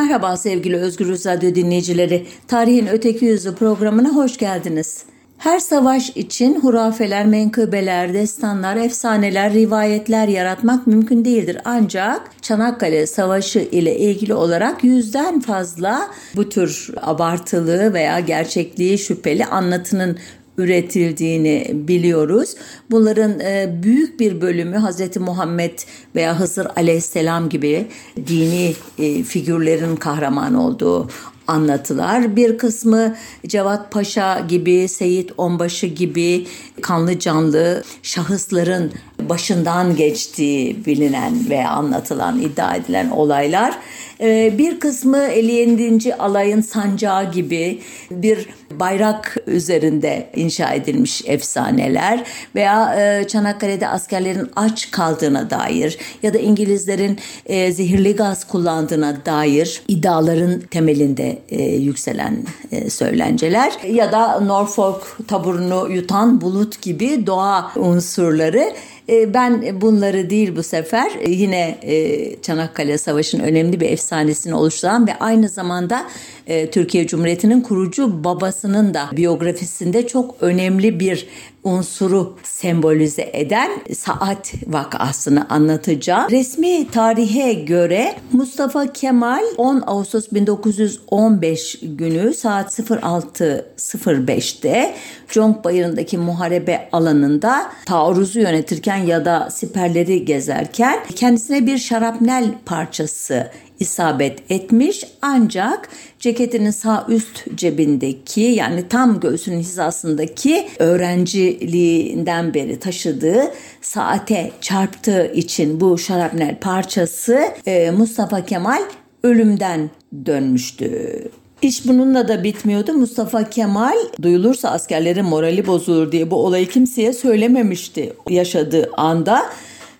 Merhaba sevgili Özgür Radyo dinleyicileri. Tarihin Öteki Yüzü programına hoş geldiniz. Her savaş için hurafeler, menkıbeler, destanlar, efsaneler, rivayetler yaratmak mümkün değildir. Ancak Çanakkale Savaşı ile ilgili olarak yüzden fazla bu tür abartılı veya gerçekliği şüpheli anlatının üretildiğini biliyoruz. Bunların e, büyük bir bölümü Hz. Muhammed veya Hızır aleyhisselam gibi dini e, figürlerin kahraman olduğu anlatılar. Bir kısmı Cevat Paşa gibi, Seyit Onbaşı gibi kanlı canlı şahısların başından geçtiği bilinen ve anlatılan, iddia edilen olaylar. Ee, bir kısmı 57. alayın sancağı gibi bir bayrak üzerinde inşa edilmiş efsaneler veya e, Çanakkale'de askerlerin aç kaldığına dair ya da İngilizlerin e, zehirli gaz kullandığına dair iddiaların temelinde e, yükselen söylenceler ya da Norfolk taburunu yutan bulut gibi doğa unsurları ben bunları değil bu sefer e, yine e, Çanakkale Savaşı'nın önemli bir efsanesini oluşturan ve aynı zamanda Türkiye Cumhuriyeti'nin kurucu babasının da biyografisinde çok önemli bir unsuru sembolize eden saat vakasını anlatacağım. Resmi tarihe göre Mustafa Kemal 10 Ağustos 1915 günü saat 06.05'te Conk Bayırı'ndaki muharebe alanında taarruzu yönetirken ya da siperleri gezerken kendisine bir şarapnel parçası isabet etmiş ancak ceketinin sağ üst cebindeki yani tam göğsünün hizasındaki öğrenciliğinden beri taşıdığı saate çarptığı için bu şarapnel parçası e, Mustafa Kemal ölümden dönmüştü. İş bununla da bitmiyordu. Mustafa Kemal duyulursa askerlerin morali bozulur diye bu olayı kimseye söylememişti yaşadığı anda.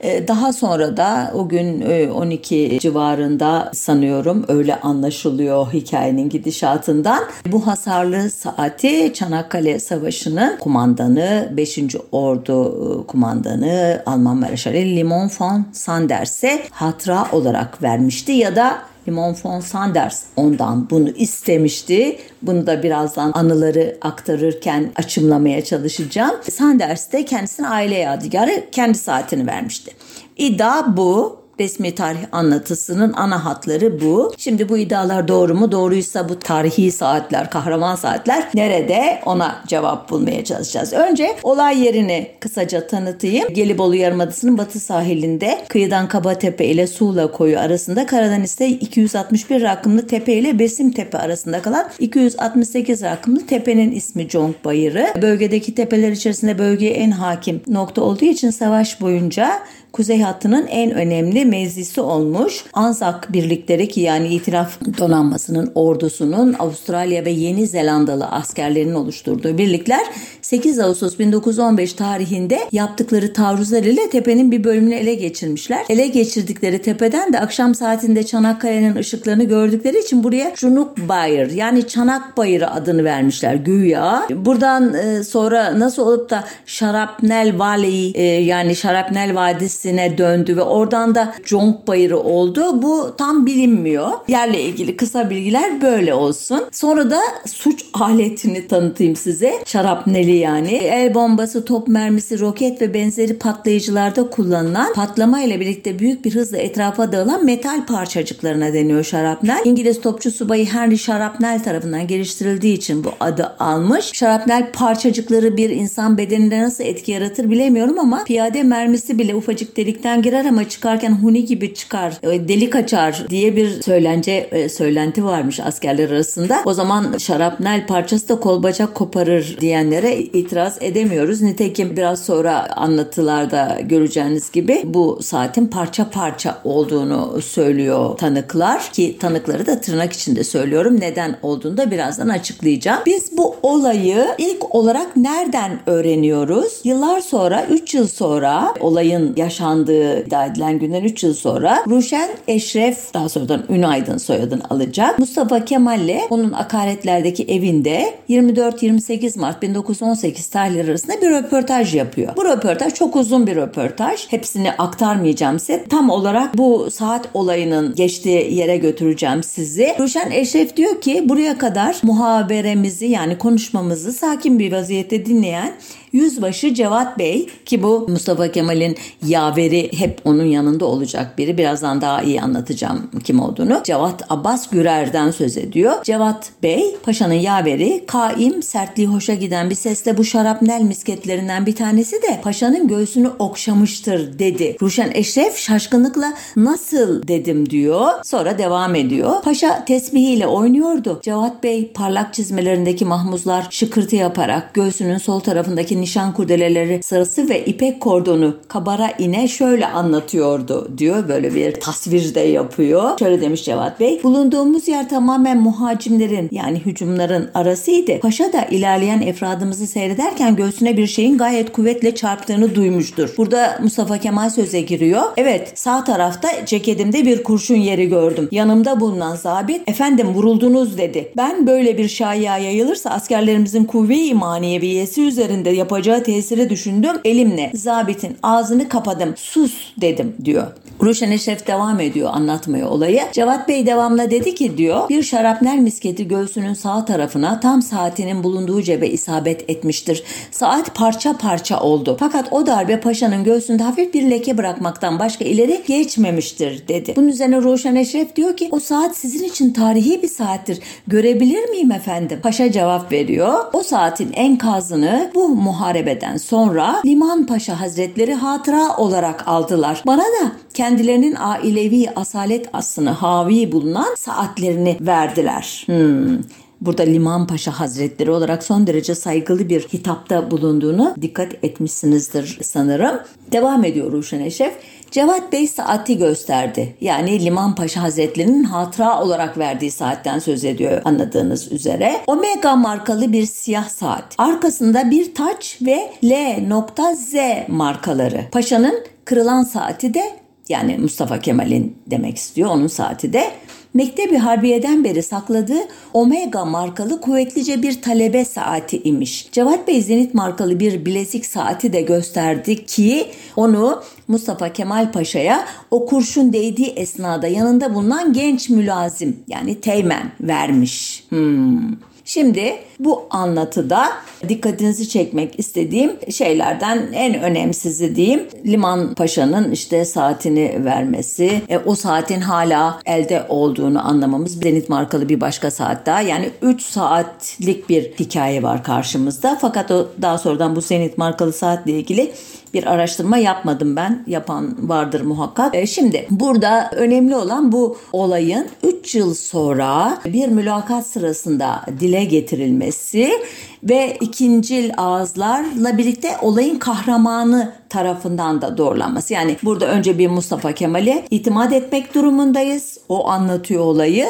Ee, daha sonra da o gün 12 e, civarında sanıyorum öyle anlaşılıyor hikayenin gidişatından. Bu hasarlı saati Çanakkale Savaşı'nın kumandanı 5. Ordu e, kumandanı Alman Mareşali Limon von Sanders'e hatıra olarak vermişti ya da Limon von Sanders ondan bunu istemişti. Bunu da birazdan anıları aktarırken açımlamaya çalışacağım. Sanders de kendisine aile yadigarı kendi saatini vermişti. İddia bu resmi tarih anlatısının ana hatları bu. Şimdi bu iddialar doğru mu? Doğruysa bu tarihi saatler, kahraman saatler nerede? Ona cevap bulmaya çalışacağız. Önce olay yerini kısaca tanıtayım. Gelibolu Yarımadası'nın batı sahilinde kıyıdan Kabatepe ile Suğla koyu arasında Karadeniz'de 261 rakımlı tepe ile Besim Tepe arasında kalan 268 rakımlı tepenin ismi Conk Bayırı. Bölgedeki tepeler içerisinde bölgeye en hakim nokta olduğu için savaş boyunca kuzey hattının en önemli mevzisi olmuş. Anzak birlikleri ki yani itiraf donanmasının ordusunun Avustralya ve Yeni Zelandalı askerlerinin oluşturduğu birlikler 8 Ağustos 1915 tarihinde yaptıkları taarruzlar ile tepenin bir bölümünü ele geçirmişler. Ele geçirdikleri tepeden de akşam saatinde Çanakkale'nin ışıklarını gördükleri için buraya Çunuk Bayır yani Çanak Bayırı adını vermişler güya. Buradan e, sonra nasıl olup da Şarapnel Valley e, yani Şarapnel Vadisi'ne döndü ve oradan da Conk Bayırı oldu. Bu tam bilinmiyor. Yerle ilgili kısa bilgiler böyle olsun. Sonra da suç aletini tanıtayım size. Şarapneli yani. El bombası, top mermisi, roket ve benzeri patlayıcılarda kullanılan patlama ile birlikte büyük bir hızla etrafa dağılan metal parçacıklarına deniyor şarapnel. İngiliz topçu subayı Henry Şarapnel tarafından geliştirildiği için bu adı almış. Şarapnel parçacıkları bir insan bedeninde nasıl etki yaratır bilemiyorum ama piyade mermisi bile ufacık delikten girer ama çıkarken huni gibi çıkar, e, delik açar diye bir söylence e, söylenti varmış askerler arasında. O zaman şarapnel parçası da kol bacak koparır diyenlere itiraz edemiyoruz. Nitekim biraz sonra anlatılarda göreceğiniz gibi bu saatin parça parça olduğunu söylüyor tanıklar ki tanıkları da tırnak içinde söylüyorum. Neden olduğunu da birazdan açıklayacağım. Biz bu olayı ilk olarak nereden öğreniyoruz? Yıllar sonra 3 yıl sonra olayın yaşandığı iddia edilen günden 3 yıl sonra Ruşen Eşref daha sonradan Ünaydın soyadını alacak. Mustafa Kemal'le onun akaretlerdeki evinde 24-28 Mart 1918 tarihleri arasında bir röportaj yapıyor. Bu röportaj çok uzun bir röportaj. Hepsini aktarmayacağım size. Tam olarak bu saat olayının geçtiği yere götüreceğim sizi. Ruşen Eşref diyor ki buraya kadar muhaberemizi yani konuşmamızı sakin bir vaziyette dinleyen Yüzbaşı Cevat Bey ki bu Mustafa Kemal'in yaveri hep onun yanında olacak biri. Birazdan daha iyi anlatacağım kim olduğunu. Cevat Abbas Gürer'den söz ediyor. Cevat Bey paşanın yaveri kaim sertliği hoşa giden bir sesle bu şarapnel misketlerinden bir tanesi de paşanın göğsünü okşamıştır dedi. Ruşen Eşref şaşkınlıkla nasıl dedim diyor. Sonra devam ediyor. Paşa tesbihiyle oynuyordu. Cevat Bey parlak çizmelerindeki mahmuzlar şıkırtı yaparak göğsünün sol tarafındaki nişan kurdeleleri sarısı ve ipek kordonu kabara ine şöyle anlatıyordu diyor. Böyle bir tasvir de yapıyor. Şöyle demiş Cevat Bey. Bulunduğumuz yer tamamen muhacimlerin yani hücumların arasıydı. Paşa da ilerleyen efradımızı seyrederken göğsüne bir şeyin gayet kuvvetle çarptığını duymuştur. Burada Mustafa Kemal söze giriyor. Evet sağ tarafta ceketimde bir kurşun yeri gördüm. Yanımda bulunan zabit efendim vuruldunuz dedi. Ben böyle bir şaya yayılırsa askerlerimizin kuvve-i maneviyesi üzerinde yap yapacağı tesiri düşündüm. Elimle zabitin ağzını kapadım. Sus dedim diyor. Ruşen Eşref devam ediyor anlatmaya olayı. Cevat Bey devamla dedi ki diyor bir şarapnel misketi göğsünün sağ tarafına tam saatinin bulunduğu cebe isabet etmiştir. Saat parça parça oldu. Fakat o darbe paşanın göğsünde hafif bir leke bırakmaktan başka ileri geçmemiştir dedi. Bunun üzerine Ruşen Eşref diyor ki o saat sizin için tarihi bir saattir. Görebilir miyim efendim? Paşa cevap veriyor. O saatin enkazını bu muharebeden sonra Liman Paşa Hazretleri hatıra olarak aldılar. Bana da kendilerinin ailevi asalet aslını havi bulunan saatlerini verdiler. Hmm. Burada Liman Paşa Hazretleri olarak son derece saygılı bir hitapta bulunduğunu dikkat etmişsinizdir sanırım. Devam ediyor Ruşen Eşref. Cevat Bey saati gösterdi. Yani Liman Paşa Hazretleri'nin hatıra olarak verdiği saatten söz ediyor anladığınız üzere. Omega markalı bir siyah saat. Arkasında bir taç ve L.Z markaları. Paşa'nın kırılan saati de yani Mustafa Kemal'in demek istiyor onun saati de Mektebi Harbiye'den beri sakladığı Omega markalı kuvvetlice bir talebe saati imiş. Cevat Bey Zenit markalı bir bilezik saati de gösterdi ki onu Mustafa Kemal Paşa'ya o kurşun değdiği esnada yanında bulunan genç mülazim yani Teğmen vermiş. Hmm. Şimdi bu anlatıda dikkatinizi çekmek istediğim şeylerden en önemsizi diyeyim Liman Paşa'nın işte saatini vermesi, e, o saatin hala elde olduğunu anlamamız. Zenit markalı bir başka saat daha yani 3 saatlik bir hikaye var karşımızda. Fakat o daha sonradan bu Zenit markalı saatle ilgili bir araştırma yapmadım ben. Yapan vardır muhakkak. E, şimdi burada önemli olan bu olayın 3 yıl sonra bir mülakat sırasında dile getirilmesi aparecer ve ikincil ağızlarla birlikte olayın kahramanı tarafından da doğrulanması. Yani burada önce bir Mustafa Kemal'e itimat etmek durumundayız. O anlatıyor olayı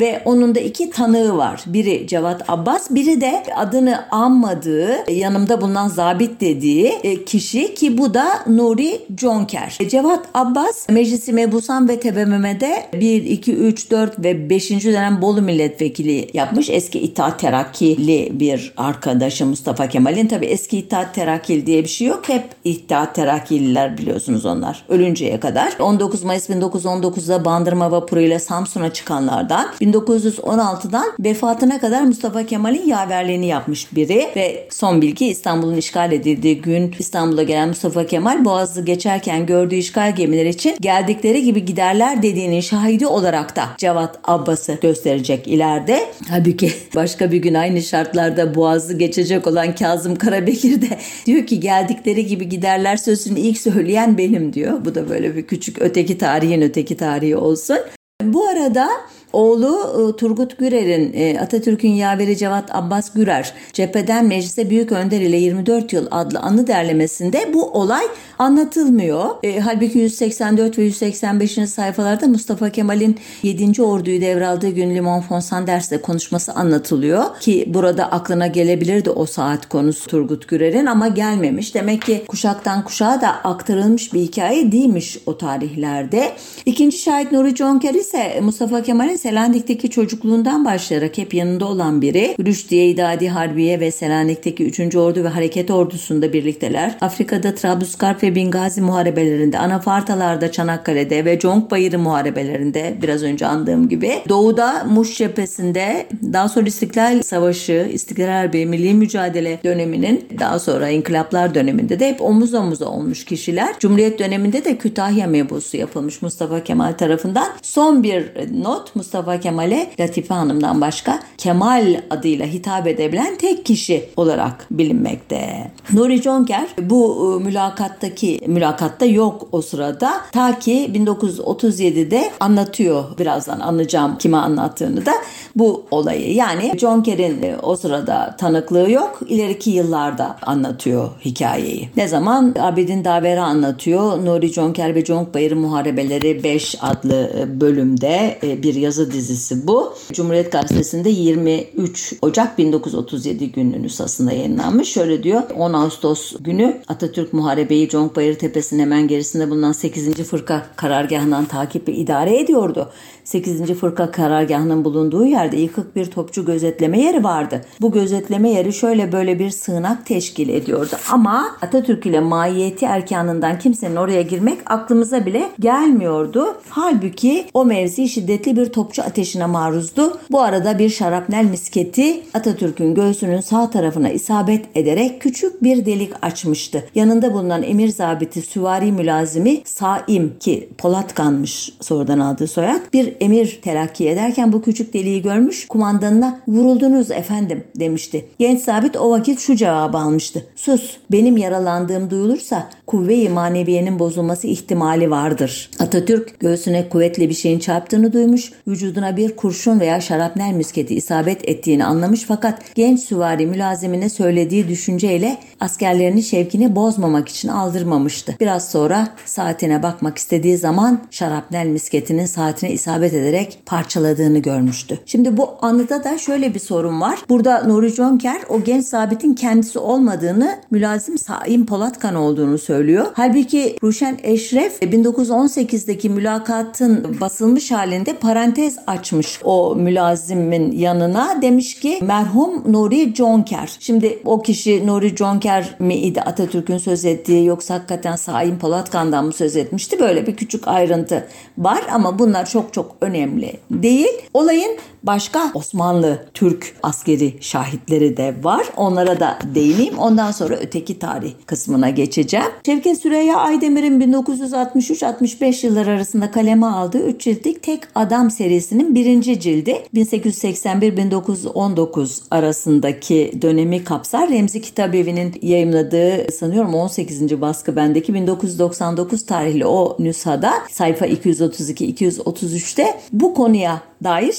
ve onun da iki tanığı var. Biri Cevat Abbas, biri de adını anmadığı, yanımda bulunan zabit dediği e, kişi ki bu da Nuri Conker. E, Cevat Abbas Meclisi Mebusan ve TBMM'de 1, 2, 3, 4 ve 5. dönem Bolu milletvekili yapmış. Eski İttihat Terakkili bir arkadaşı Mustafa Kemal'in. Tabi eski İttihat Terakkili diye bir şey yok. Hep İttihat Terakkililer biliyorsunuz onlar. Ölünceye kadar. 19 Mayıs 1919'da Bandırma vapuruyla Samsun'a çıkanlardan 1916'dan vefatına kadar Mustafa Kemal'in yaverliğini yapmış biri ve son bilgi İstanbul'un işgal edildiği gün İstanbul'a gelen Mustafa Kemal Boğaz'ı geçerken gördüğü işgal gemileri için geldikleri gibi giderler dediğinin şahidi olarak da Cevat Abbas'ı gösterecek ileride. Halbuki başka bir gün aynı şartlarda Boğaz'ı geçecek olan Kazım Karabekir de diyor ki geldikleri gibi giderler sözünü ilk söyleyen benim diyor. Bu da böyle bir küçük öteki tarihin öteki tarihi olsun. Bu arada Oğlu e, Turgut Gürer'in e, Atatürk'ün yaveri Cevat Abbas Gürer cepheden meclise büyük önder ile 24 yıl adlı anı derlemesinde bu olay anlatılmıyor. E, halbuki 184 ve 185. sayfalarda Mustafa Kemal'in 7. orduyu devraldığı gün Limon von Sanders'le konuşması anlatılıyor ki burada aklına gelebilirdi o saat konusu Turgut Gürer'in ama gelmemiş. Demek ki kuşaktan kuşağa da aktarılmış bir hikaye değilmiş o tarihlerde. İkinci şahit Nuri Conker ise Mustafa Kemal'in Selanik'teki çocukluğundan başlayarak hep yanında olan biri. Rüşdiye İdadi Harbiye ve Selanik'teki 3. Ordu ve Hareket Ordusu'nda birlikteler. Afrika'da Trablusgarp ve Bingazi muharebelerinde, Anafartalar'da, Çanakkale'de ve Conk Bayırı muharebelerinde biraz önce andığım gibi. Doğu'da Muş cephesinde daha sonra İstiklal Savaşı, İstiklal Harbi, Milli Mücadele döneminin daha sonra inkılaplar döneminde de hep omuz omuza olmuş kişiler. Cumhuriyet döneminde de Kütahya mebusu yapılmış Mustafa Kemal tarafından. Son bir not Mustafa Kemal'e Latife Hanım'dan başka Kemal adıyla hitap edebilen tek kişi olarak bilinmekte. Nuri Jonker bu e, mülakattaki mülakatta yok o sırada ta ki 1937'de anlatıyor birazdan anlayacağım kime anlattığını da bu olayı. Yani Jonker'in e, o sırada tanıklığı yok. ileriki yıllarda anlatıyor hikayeyi. Ne zaman Abidin Davera anlatıyor. Nuri Jonker ve Conk Bayırı Muharebeleri 5 adlı e, bölümde bir yazı dizisi bu. Cumhuriyet Gazetesi'nde 23 Ocak 1937 gününün nüshasında yayınlanmış. Şöyle diyor 10 Ağustos günü Atatürk Muharebeyi Conkbayır Tepesi'nin hemen gerisinde bulunan 8. Fırka karargahından takip ve idare ediyordu. 8. Fırka karargahının bulunduğu yerde yıkık bir topçu gözetleme yeri vardı. Bu gözetleme yeri şöyle böyle bir sığınak teşkil ediyordu. Ama Atatürk ile maiyeti erkanından kimsenin oraya girmek aklımıza bile gelmiyordu. Halbuki o mevzi şiddetli bir topçu ateşine maruzdu. Bu arada bir şarapnel misketi Atatürk'ün göğsünün sağ tarafına isabet ederek küçük bir delik açmıştı. Yanında bulunan emir zabiti süvari mülazimi Saim ki Polatkan'mış sonradan aldığı soyad bir emir telakki ederken bu küçük deliği görmüş kumandanına vuruldunuz efendim demişti. Genç sabit o vakit şu cevabı almıştı. Sus benim yaralandığım duyulursa kuvve-i maneviyenin bozulması ihtimali vardır. Atatürk göğsüne kuvvetli bir şeyin çarptığını duymuş, vücuduna bir kurşun veya şarapnel müsketi isabet ettiğini anlamış fakat genç süvari mülazimine söylediği düşünceyle askerlerini şevkini bozmamak için aldırmamıştı. Biraz sonra saatine bakmak istediği zaman şarapnel misketinin saatine isabet ederek parçaladığını görmüştü. Şimdi bu anıda da şöyle bir sorun var. Burada Nuri Jonker o genç sabitin kendisi olmadığını mülazim Saim Polatkan olduğunu söylüyor. Halbuki Ruşen Eşref 1918'deki mülakatın basılmış halinde parantez açmış o mülazimin yanına. Demiş ki merhum Nuri Jonker. Şimdi o kişi Nuri Jonker mi idi Atatürk'ün söz ettiği yoksa hakikaten Saim Polatkan'dan mı söz etmişti? Böyle bir küçük ayrıntı var ama bunlar çok çok önemli değil. Olayın başka Osmanlı Türk askeri şahitleri de var. Onlara da değineyim. Ondan sonra öteki tarih kısmına geçeceğim. Şevket Süreyya Aydemir'in 1963-65 yıllar arasında kaleme aldığı 3 ciltlik Tek Adam serisinin birinci cildi 1881-1919 arasındaki dönemi kapsar. Remzi Kitabevi'nin yayımladığı sanıyorum 18. baskı bendeki 1999 tarihli o nüshada sayfa 232-233'te bu konuya dair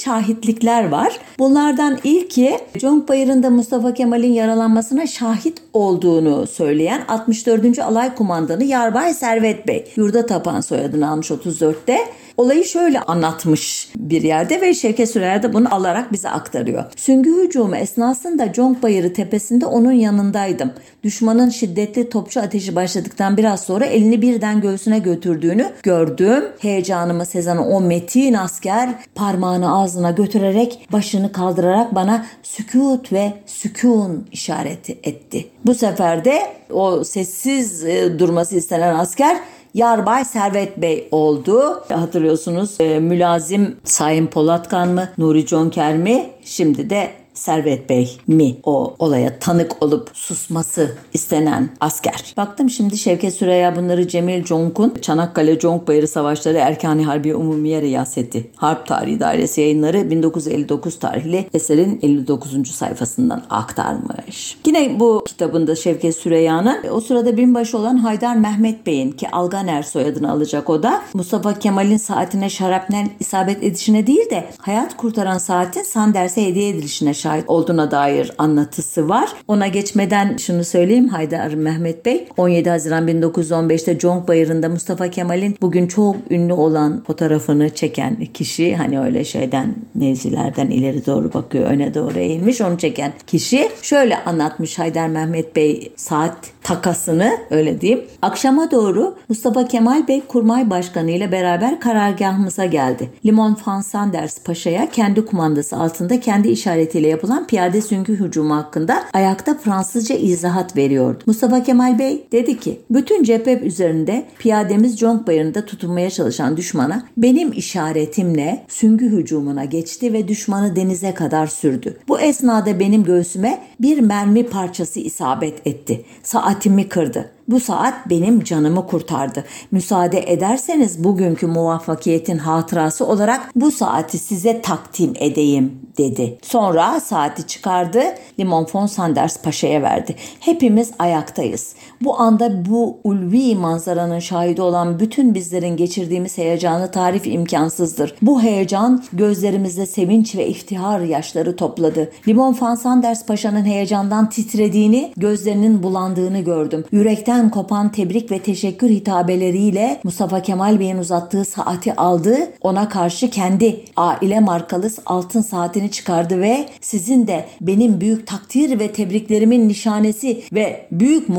şahitlikler var. Bunlardan ilki Conk Bayırı'nda Mustafa Kemal'in yaralanmasına şahit olduğunu söyleyen 64. Alay Kumandanı Yarbay Servet Bey. Yurda Tapan soyadını almış 34'te. Olayı şöyle anlatmış bir yerde ve Şevket Sürer de bunu alarak bize aktarıyor. Süngü hücumu esnasında Conk Bayırı tepesinde onun yanındaydım. Düşmanın şiddetli topçu ateşi başladıktan biraz sonra elini birden göğsüne götürdüğünü gördüm. Heyecanımı sezen o metin asker parmağını ağzına götürerek başını kaldırarak bana sükut ve sükun işareti etti. Bu sefer de o sessiz e, durması istenen asker Yarbay Servet Bey oldu. Hatırlıyorsunuz e, mülazim Sayın Polatkan mı, Nuri Conker mi? Şimdi de Servet Bey mi o olaya tanık olup susması istenen asker? Baktım şimdi Şevket Süreyya bunları Cemil Conk'un Çanakkale Conk Bayırı Savaşları Erkani Harbi Umumiye Riyaseti Harp Tarihi Dairesi yayınları 1959 tarihli eserin 59. sayfasından aktarmış. Yine bu kitabında Şevket Süreyya'nın o sırada binbaşı olan Haydar Mehmet Bey'in ki Alganer soyadını alacak o da Mustafa Kemal'in saatine şarapnel isabet edişine değil de hayat kurtaran saatin Sanders'e hediye edilişine şahit olduğuna dair anlatısı var. Ona geçmeden şunu söyleyeyim Haydar Mehmet Bey 17 Haziran 1915'te Conk Bayırı'nda Mustafa Kemal'in bugün çok ünlü olan fotoğrafını çeken kişi hani öyle şeyden mevzilerden ileri doğru bakıyor öne doğru eğilmiş onu çeken kişi şöyle anlatmış Haydar Mehmet Bey saat takasını öyle diyeyim. Akşama doğru Mustafa Kemal Bey Kurmay Başkanı ile beraber karargahımıza geldi. Limon van Sanders Paşa'ya kendi kumandası altında kendi işaretiyle yapılan piyade süngü hücumu hakkında ayakta Fransızca izahat veriyordu. Mustafa Kemal Bey dedi ki bütün cephe üzerinde piyademiz Conk Bayırı'nda tutunmaya çalışan düşmana benim işaretimle süngü hücumuna geçti ve düşmanı denize kadar sürdü. Bu esnada benim göğsüme bir mermi parçası isabet etti. Saatimi kırdı. Bu saat benim canımı kurtardı. Müsaade ederseniz bugünkü muvaffakiyetin hatırası olarak bu saati size takdim edeyim dedi. Sonra saati çıkardı, Limon von Sanders Paşa'ya verdi. Hepimiz ayaktayız. Bu anda bu ulvi manzaranın şahidi olan bütün bizlerin geçirdiğimiz heyecanı tarif imkansızdır. Bu heyecan gözlerimizde sevinç ve iftihar yaşları topladı. Limon von Sanders Paşa'nın heyecandan titrediğini, gözlerinin bulandığını gördüm. Yürekten kopan tebrik ve teşekkür hitabeleriyle Mustafa Kemal Bey'in uzattığı saati aldı. Ona karşı kendi aile markalı altın saatini çıkardı ve sizin de benim büyük takdir ve tebriklerimin nişanesi ve büyük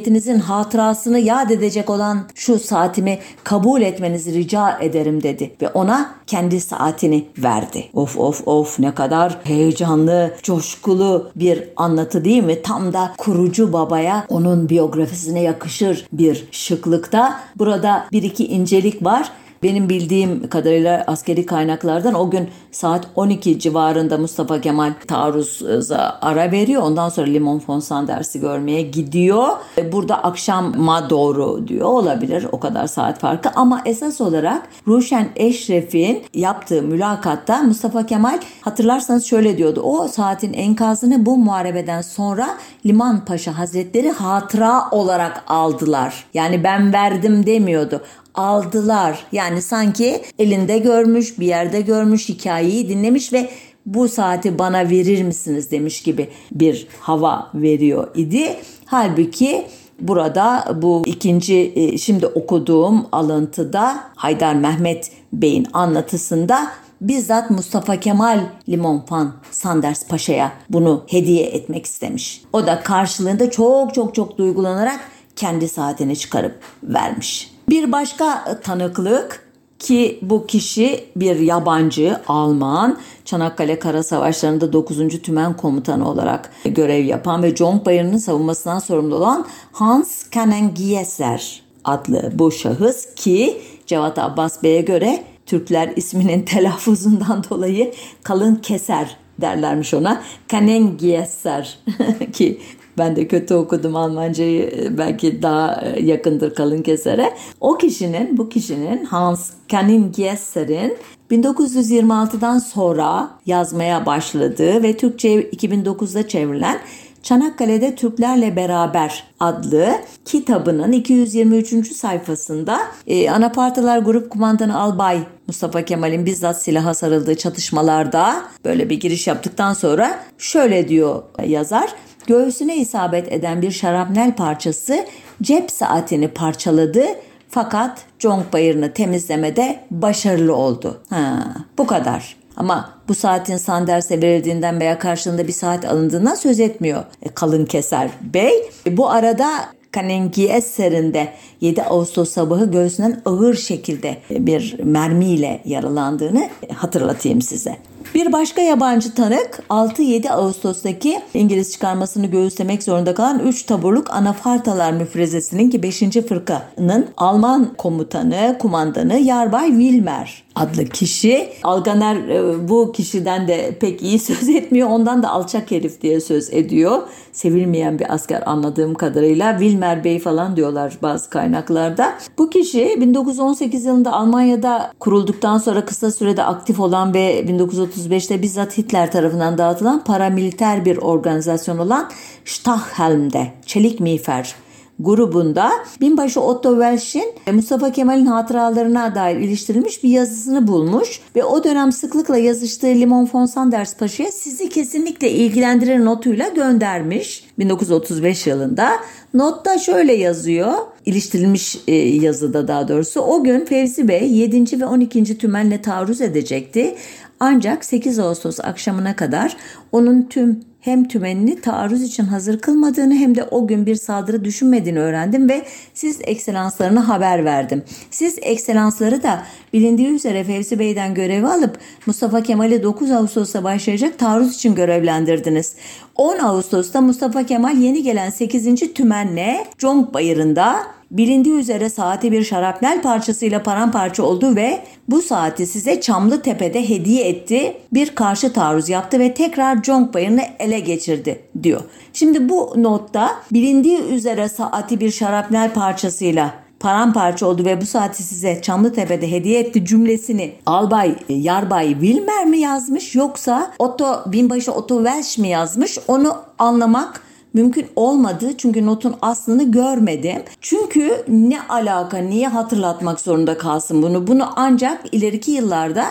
muvaffakiyetinizin hatırasını yad edecek olan şu saatimi kabul etmenizi rica ederim dedi ve ona kendi saatini verdi. Of of of ne kadar heyecanlı, coşkulu bir anlatı değil mi? Tam da kurucu babaya onun biyografisine yakışır bir şıklıkta. Burada bir iki incelik var. Benim bildiğim kadarıyla askeri kaynaklardan o gün saat 12 civarında Mustafa Kemal taarruza ara veriyor. Ondan sonra Limon von Sanders'i görmeye gidiyor. E, burada akşama doğru diyor olabilir o kadar saat farkı ama esas olarak Ruşen Eşref'in yaptığı mülakatta Mustafa Kemal hatırlarsanız şöyle diyordu. O saatin enkazını bu muharebeden sonra Liman Paşa Hazretleri hatıra olarak aldılar. Yani ben verdim demiyordu aldılar. Yani sanki elinde görmüş, bir yerde görmüş, hikayeyi dinlemiş ve bu saati bana verir misiniz demiş gibi bir hava veriyor idi. Halbuki burada bu ikinci e, şimdi okuduğum alıntıda Haydar Mehmet Bey'in anlatısında bizzat Mustafa Kemal Limon Van Sanders Paşa'ya bunu hediye etmek istemiş. O da karşılığında çok çok çok duygulanarak kendi saatini çıkarıp vermiş. Bir başka tanıklık ki bu kişi bir yabancı Alman Çanakkale Kara Savaşları'nda 9. Tümen Komutanı olarak görev yapan ve Conk Bayırı'nın savunmasından sorumlu olan Hans Kanengieser adlı bu şahıs ki Cevat Abbas Bey'e göre Türkler isminin telaffuzundan dolayı kalın keser derlermiş ona. Kanengieser ki ben de kötü okudum Almancayı e, belki daha e, yakındır kalın kesere. O kişinin bu kişinin Hans Kanin Giesser'in 1926'dan sonra yazmaya başladığı ve Türkçe 2009'da çevrilen Çanakkale'de Türklerle Beraber adlı kitabının 223. sayfasında e, Anapartalar Grup Kumandanı Albay Mustafa Kemal'in bizzat silaha sarıldığı çatışmalarda böyle bir giriş yaptıktan sonra şöyle diyor yazar göğsüne isabet eden bir şarapnel parçası cep saatini parçaladı fakat conk bayırını temizlemede başarılı oldu. Ha, bu kadar. Ama bu saatin Sanders'e verildiğinden veya karşılığında bir saat alındığından söz etmiyor e, kalın keser bey. E, bu arada Kanengi eserinde 7 Ağustos sabahı göğsünden ağır şekilde bir mermiyle yaralandığını hatırlatayım size. Bir başka yabancı tanık 6-7 Ağustos'taki İngiliz çıkarmasını göğüslemek zorunda kalan 3 taburluk Anafartalar müfrezesinin ki 5. fırkanın Alman komutanı, kumandanı Yarbay Wilmer adlı kişi. Alganer e, bu kişiden de pek iyi söz etmiyor. Ondan da alçak herif diye söz ediyor. Sevilmeyen bir asker anladığım kadarıyla. Wilmer Bey falan diyorlar bazı kaynaklarda. Bu kişi 1918 yılında Almanya'da kurulduktan sonra kısa sürede aktif olan ve 1935'te bizzat Hitler tarafından dağıtılan paramiliter bir organizasyon olan Stachhelm'de çelik miğfer grubunda binbaşı Otto Welsch'in Mustafa Kemal'in hatıralarına dair iliştirilmiş bir yazısını bulmuş ve o dönem sıklıkla yazıştığı Limon von Sanders Paşa'ya sizi kesinlikle ilgilendirir notuyla göndermiş 1935 yılında. Notta şöyle yazıyor, iliştirilmiş e, yazıda daha doğrusu. O gün Fevzi Bey 7. ve 12. tümenle taarruz edecekti. Ancak 8 Ağustos akşamına kadar onun tüm hem tümenini taarruz için hazır kılmadığını hem de o gün bir saldırı düşünmediğini öğrendim ve siz ekselanslarına haber verdim. Siz ekselansları da bilindiği üzere Fevzi Bey'den görevi alıp Mustafa Kemal'i 9 Ağustos'ta başlayacak taarruz için görevlendirdiniz. 10 Ağustos'ta Mustafa Kemal yeni gelen 8. tümenle Conk Bayırı'nda bilindiği üzere saati bir şarapnel parçasıyla paramparça oldu ve bu saati size Çamlı Tepe'de hediye etti. Bir karşı taarruz yaptı ve tekrar Conk Bayırı'nı ele geçirdi diyor. Şimdi bu notta bilindiği üzere saati bir şarapnel parçasıyla paramparça oldu ve bu saati size Çamlıtepe'de hediye etti cümlesini Albay Yarbay Wilmer mi yazmış yoksa Otto binbaşı Otto Welsh mi yazmış onu anlamak mümkün olmadı çünkü notun aslını görmedim. Çünkü ne alaka niye hatırlatmak zorunda kalsın bunu? Bunu ancak ileriki yıllarda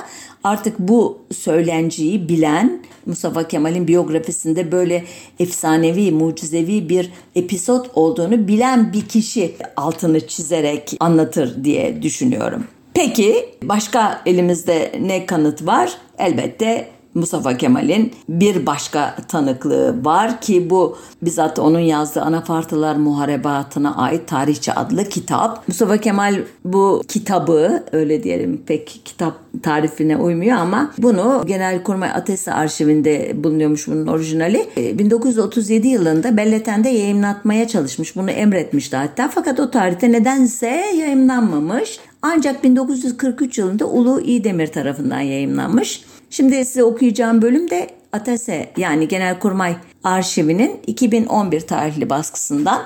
artık bu söylenciyi bilen Mustafa Kemal'in biyografisinde böyle efsanevi, mucizevi bir episod olduğunu bilen bir kişi altını çizerek anlatır diye düşünüyorum. Peki başka elimizde ne kanıt var? Elbette Mustafa Kemal'in bir başka tanıklığı var ki bu bizzat onun yazdığı Anafartalar Muharebatı'na ait Tarihçi adlı kitap. Mustafa Kemal bu kitabı öyle diyelim pek kitap tarifine uymuyor ama bunu Genelkurmay Atesi arşivinde bulunuyormuş bunun orijinali. 1937 e, yılında Belleten'de yayınlatmaya çalışmış. Bunu emretmişti hatta fakat o tarihte nedense yayınlanmamış. Ancak 1943 yılında Ulu İdemir tarafından yayınlanmış. Şimdi size okuyacağım bölüm de ATASE yani Genelkurmay Arşivi'nin 2011 tarihli baskısından.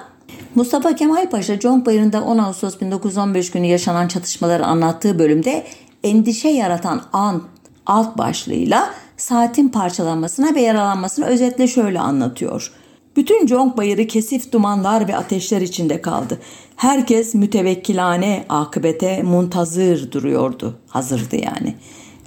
Mustafa Kemal Paşa Conkbayırı'nda 10 Ağustos 1915 günü yaşanan çatışmaları anlattığı bölümde endişe yaratan an alt başlığıyla saatin parçalanmasına ve yaralanmasına özetle şöyle anlatıyor. Bütün Conk Bayırı kesif dumanlar ve ateşler içinde kaldı. Herkes mütevekkilane akıbete muntazır duruyordu. Hazırdı yani.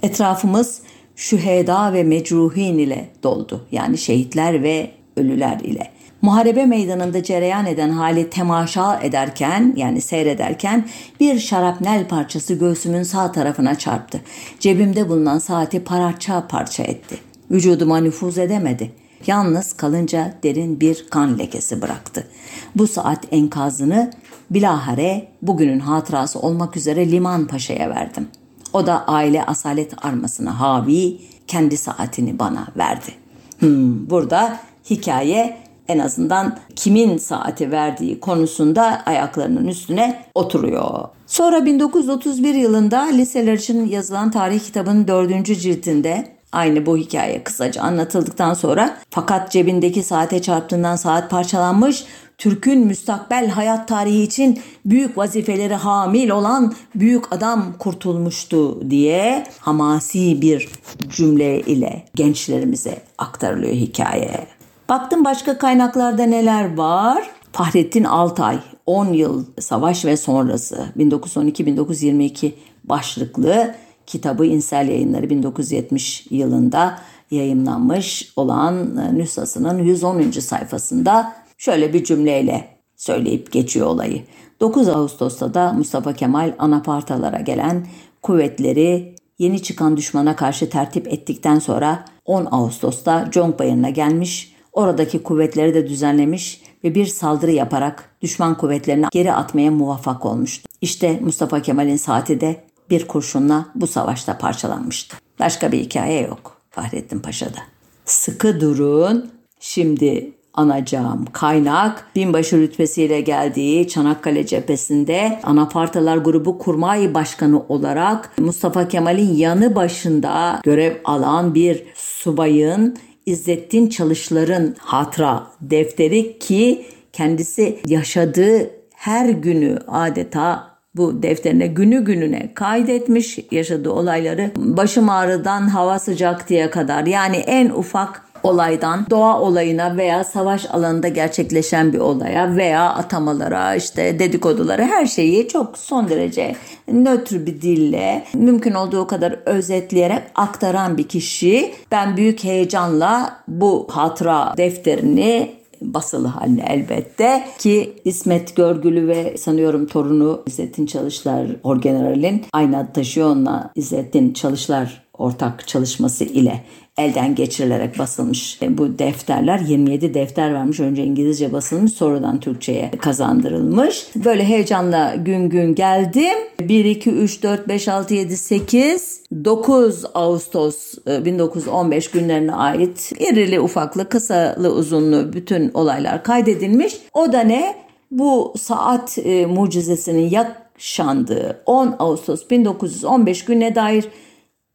Etrafımız şüheda ve mecruhin ile doldu. Yani şehitler ve ölüler ile. Muharebe meydanında cereyan eden hali temaşa ederken yani seyrederken bir şarapnel parçası göğsümün sağ tarafına çarptı. Cebimde bulunan saati parça parça etti. Vücuduma nüfuz edemedi. Yalnız kalınca derin bir kan lekesi bıraktı. Bu saat enkazını bilahare bugünün hatırası olmak üzere Liman Paşa'ya verdim.'' O da aile asalet armasına havi kendi saatini bana verdi. Hmm, burada hikaye en azından kimin saati verdiği konusunda ayaklarının üstüne oturuyor. Sonra 1931 yılında liseler için yazılan tarih kitabının dördüncü ciltinde aynı bu hikaye kısaca anlatıldıktan sonra fakat cebindeki saate çarptığından saat parçalanmış Türk'ün müstakbel hayat tarihi için büyük vazifeleri hamil olan büyük adam kurtulmuştu diye hamasi bir cümle ile gençlerimize aktarılıyor hikaye. Baktım başka kaynaklarda neler var. Fahrettin Altay 10 yıl savaş ve sonrası 1912-1922 başlıklı kitabı İnsel Yayınları 1970 yılında yayınlanmış olan nüshasının 110. sayfasında şöyle bir cümleyle söyleyip geçiyor olayı. 9 Ağustos'ta da Mustafa Kemal anapartalara gelen kuvvetleri yeni çıkan düşmana karşı tertip ettikten sonra 10 Ağustos'ta Conk gelmiş, oradaki kuvvetleri de düzenlemiş ve bir saldırı yaparak düşman kuvvetlerini geri atmaya muvaffak olmuştu. İşte Mustafa Kemal'in saati de bir kurşunla bu savaşta parçalanmıştı. Başka bir hikaye yok. Fahrettin Paşa'da. Sıkı durun. Şimdi anacağım. Kaynak binbaşı rütbesiyle geldiği Çanakkale cephesinde Anafartalar Grubu Kurmay Başkanı olarak Mustafa Kemal'in yanı başında görev alan bir subayın İzzettin Çalışlar'ın hatıra defteri ki kendisi yaşadığı her günü adeta bu defterine günü gününe kaydetmiş yaşadığı olayları başım ağrıdan hava sıcak diye kadar. Yani en ufak olaydan doğa olayına veya savaş alanında gerçekleşen bir olaya veya atamalara işte dedikodulara her şeyi çok son derece nötr bir dille mümkün olduğu kadar özetleyerek aktaran bir kişi. Ben büyük heyecanla bu hatıra defterini basılı haline elbette ki İsmet Görgülü ve sanıyorum torunu İzzettin Çalışlar Orgeneral'in taşıyor onunla İzzettin Çalışlar ortak çalışması ile elden geçirilerek basılmış bu defterler 27 defter varmış önce İngilizce basılmış sonradan Türkçe'ye kazandırılmış. Böyle heyecanla gün gün geldim. 1, 2, 3, 4, 5, 6, 7, 8, 9 Ağustos 1915 e, günlerine ait irili ufaklı kısalı uzunlu bütün olaylar kaydedilmiş. O da ne? Bu saat e, mucizesinin yaşandığı 10 Ağustos 1915 gününe dair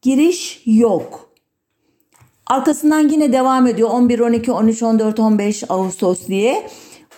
giriş yok. Arkasından yine devam ediyor 11, 12, 13, 14, 15 Ağustos diye.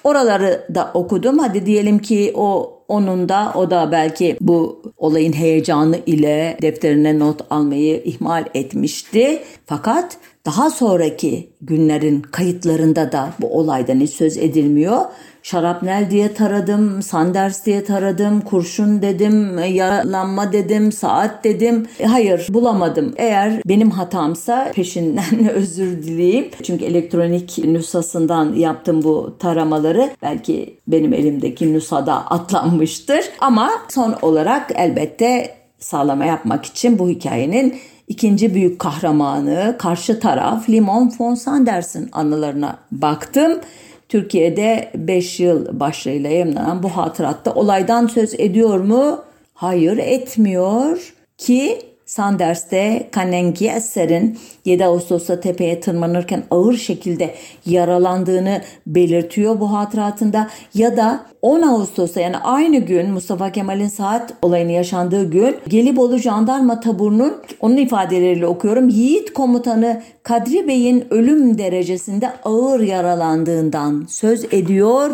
Oraları da okudum. Hadi diyelim ki o onun da o da belki bu olayın heyecanı ile defterine not almayı ihmal etmişti. Fakat daha sonraki günlerin kayıtlarında da bu olaydan hiç söz edilmiyor. Şarapnel diye taradım, Sanders diye taradım, kurşun dedim, yaralanma dedim, saat dedim. E, hayır bulamadım. Eğer benim hatamsa peşinden özür dileyip çünkü elektronik nüshasından yaptım bu taramaları. Belki benim elimdeki nüshada atlanmıştır. Ama son olarak elbette sağlama yapmak için bu hikayenin ikinci büyük kahramanı karşı taraf Limon von Sanders'in anılarına baktım. Türkiye'de 5 yıl başlığıyla yayınlanan bu hatıratta olaydan söz ediyor mu? Hayır etmiyor ki Sanders'te Kanenki Eser'in 7 Ağustos'ta tepeye tırmanırken ağır şekilde yaralandığını belirtiyor bu hatıratında. Ya da 10 Ağustos'ta yani aynı gün Mustafa Kemal'in saat olayını yaşandığı gün Gelibolu Jandarma Taburu'nun onun ifadeleriyle okuyorum Yiğit komutanı Kadri Bey'in ölüm derecesinde ağır yaralandığından söz ediyor.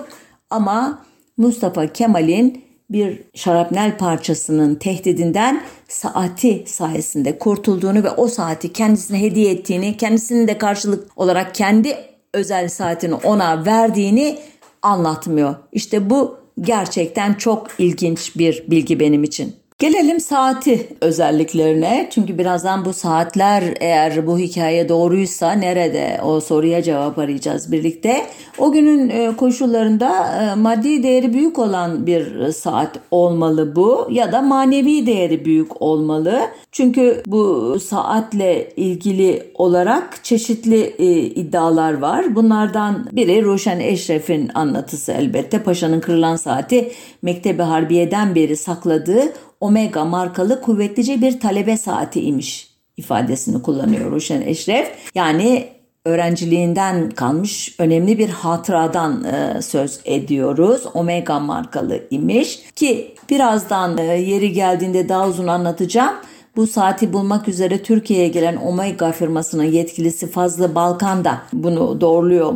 Ama Mustafa Kemal'in bir şarapnel parçasının tehdidinden saati sayesinde kurtulduğunu ve o saati kendisine hediye ettiğini, kendisinin de karşılık olarak kendi özel saatini ona verdiğini anlatmıyor. İşte bu gerçekten çok ilginç bir bilgi benim için. Gelelim saati özelliklerine. Çünkü birazdan bu saatler eğer bu hikaye doğruysa nerede o soruya cevap arayacağız birlikte. O günün e, koşullarında e, maddi değeri büyük olan bir saat olmalı bu ya da manevi değeri büyük olmalı. Çünkü bu saatle ilgili olarak çeşitli e, iddialar var. Bunlardan biri Ruşen Eşref'in anlatısı elbette. Paşa'nın kırılan saati Mektebi Harbiye'den beri sakladığı Omega markalı kuvvetlice bir talebe saati imiş ifadesini kullanıyor Ruşen Eşref. Yani öğrenciliğinden kalmış önemli bir hatıradan e, söz ediyoruz. Omega markalı imiş ki birazdan e, yeri geldiğinde daha uzun anlatacağım. Bu saati bulmak üzere Türkiye'ye gelen Omega firmasının yetkilisi Fazlı Balkan da bunu doğruluyor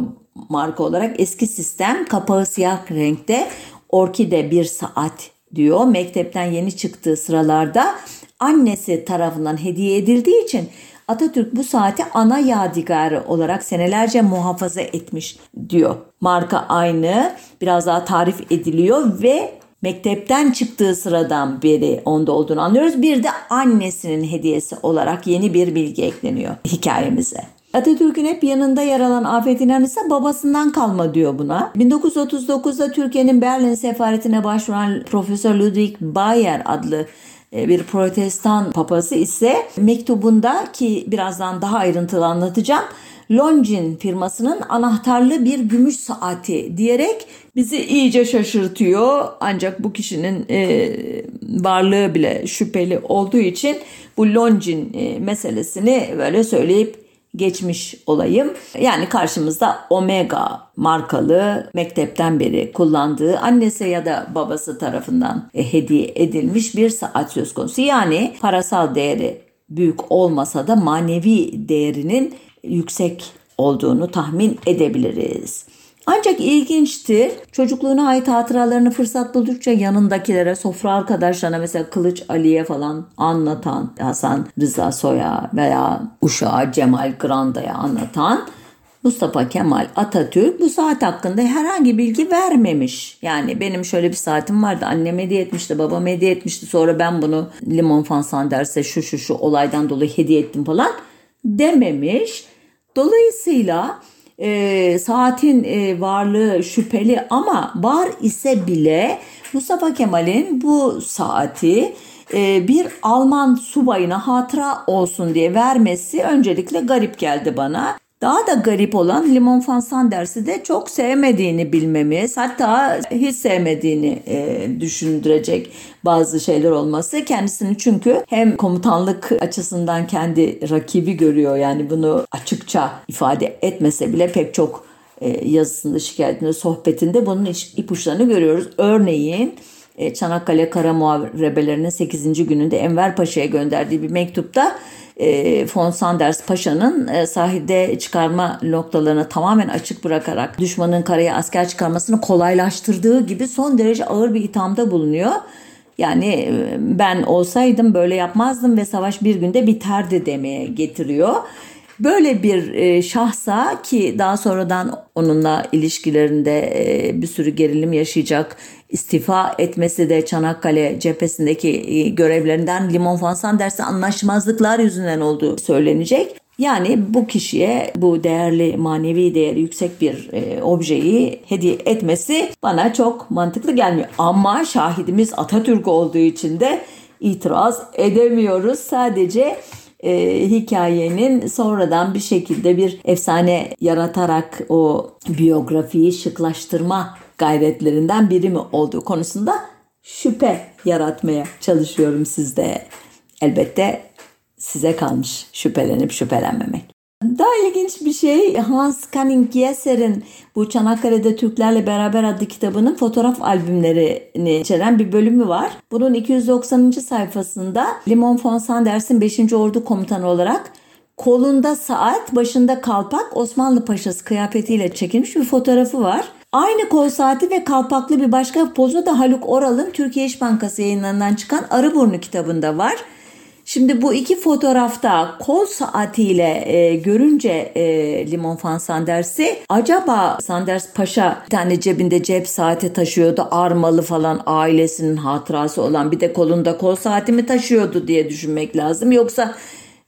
marka olarak. Eski sistem kapağı siyah renkte orkide bir saat diyor. Mektepten yeni çıktığı sıralarda annesi tarafından hediye edildiği için Atatürk bu saati ana yadigarı olarak senelerce muhafaza etmiş diyor. Marka aynı biraz daha tarif ediliyor ve mektepten çıktığı sıradan beri onda olduğunu anlıyoruz. Bir de annesinin hediyesi olarak yeni bir bilgi ekleniyor hikayemize. Atatürk'ün hep yanında yer alan Afet İnan ise babasından kalma diyor buna. 1939'da Türkiye'nin Berlin sefaretine başvuran Profesör Ludwig Bayer adlı bir protestan papası ise mektubunda ki birazdan daha ayrıntılı anlatacağım Longin firmasının anahtarlı bir gümüş saati diyerek bizi iyice şaşırtıyor. Ancak bu kişinin e, varlığı bile şüpheli olduğu için bu Longin e, meselesini böyle söyleyip geçmiş olayım. Yani karşımızda Omega markalı mektepten beri kullandığı annesi ya da babası tarafından e, hediye edilmiş bir saat söz konusu. Yani parasal değeri büyük olmasa da manevi değerinin yüksek olduğunu tahmin edebiliriz. Ancak ilginçtir. Çocukluğuna ait hatıralarını fırsat buldukça yanındakilere, sofra arkadaşlarına mesela Kılıç Ali'ye falan anlatan, Hasan Rıza Soy'a veya Uşağı Cemal Granda'ya anlatan Mustafa Kemal Atatürk bu saat hakkında herhangi bilgi vermemiş. Yani benim şöyle bir saatim vardı. Annem hediye etmişti, babam hediye etmişti. Sonra ben bunu Limon Fansan derse şu şu şu olaydan dolayı hediye ettim falan dememiş. Dolayısıyla e, saatin e, varlığı şüpheli ama var ise bile Mustafa Kemal'in bu saati e, bir Alman subayına hatıra olsun diye vermesi öncelikle garip geldi bana. Daha da garip olan Limon van Sanders'i de çok sevmediğini bilmemiz hatta hiç sevmediğini e, düşündürecek bazı şeyler olması. Kendisini çünkü hem komutanlık açısından kendi rakibi görüyor yani bunu açıkça ifade etmese bile pek çok e, yazısında, şikayetinde, sohbetinde bunun ipuçlarını görüyoruz. Örneğin Çanakkale Kara Muharebelerinin 8. gününde Enver Paşa'ya gönderdiği bir mektupta e, von Sanders Paşa'nın e, sahilde çıkarma noktalarını tamamen açık bırakarak düşmanın karaya asker çıkarmasını kolaylaştırdığı gibi son derece ağır bir ithamda bulunuyor. Yani e, ben olsaydım böyle yapmazdım ve savaş bir günde biterdi demeye getiriyor. Böyle bir e, şahsa ki daha sonradan onunla ilişkilerinde e, bir sürü gerilim yaşayacak istifa etmesi de Çanakkale cephesindeki e, görevlerinden Limon Fansan dersi anlaşmazlıklar yüzünden olduğu söylenecek. Yani bu kişiye bu değerli manevi değeri yüksek bir e, objeyi hediye etmesi bana çok mantıklı gelmiyor. Ama şahidimiz Atatürk olduğu için de itiraz edemiyoruz. Sadece e, hikayenin sonradan bir şekilde bir efsane yaratarak o biyografiyi şıklaştırma gayretlerinden biri mi olduğu konusunda şüphe yaratmaya çalışıyorum sizde. Elbette size kalmış şüphelenip şüphelenmemek. Daha ilginç bir şey Hans Canning Gieser'in bu Çanakkale'de Türklerle Beraber adlı kitabının fotoğraf albümlerini içeren bir bölümü var. Bunun 290. sayfasında Limon von Sanders'in 5. Ordu Komutanı olarak kolunda saat, başında kalpak Osmanlı Paşası kıyafetiyle çekilmiş bir fotoğrafı var. Aynı kol saati ve kalpaklı bir başka pozu da Haluk Oral'ın Türkiye İş Bankası yayınlarından çıkan Arıburnu kitabında var. Şimdi bu iki fotoğrafta kol saatiyle e, görünce e, Limon Fan Sanders'i acaba Sanders Paşa bir tane cebinde cep saati taşıyordu armalı falan ailesinin hatırası olan bir de kolunda kol saati mi taşıyordu diye düşünmek lazım. Yoksa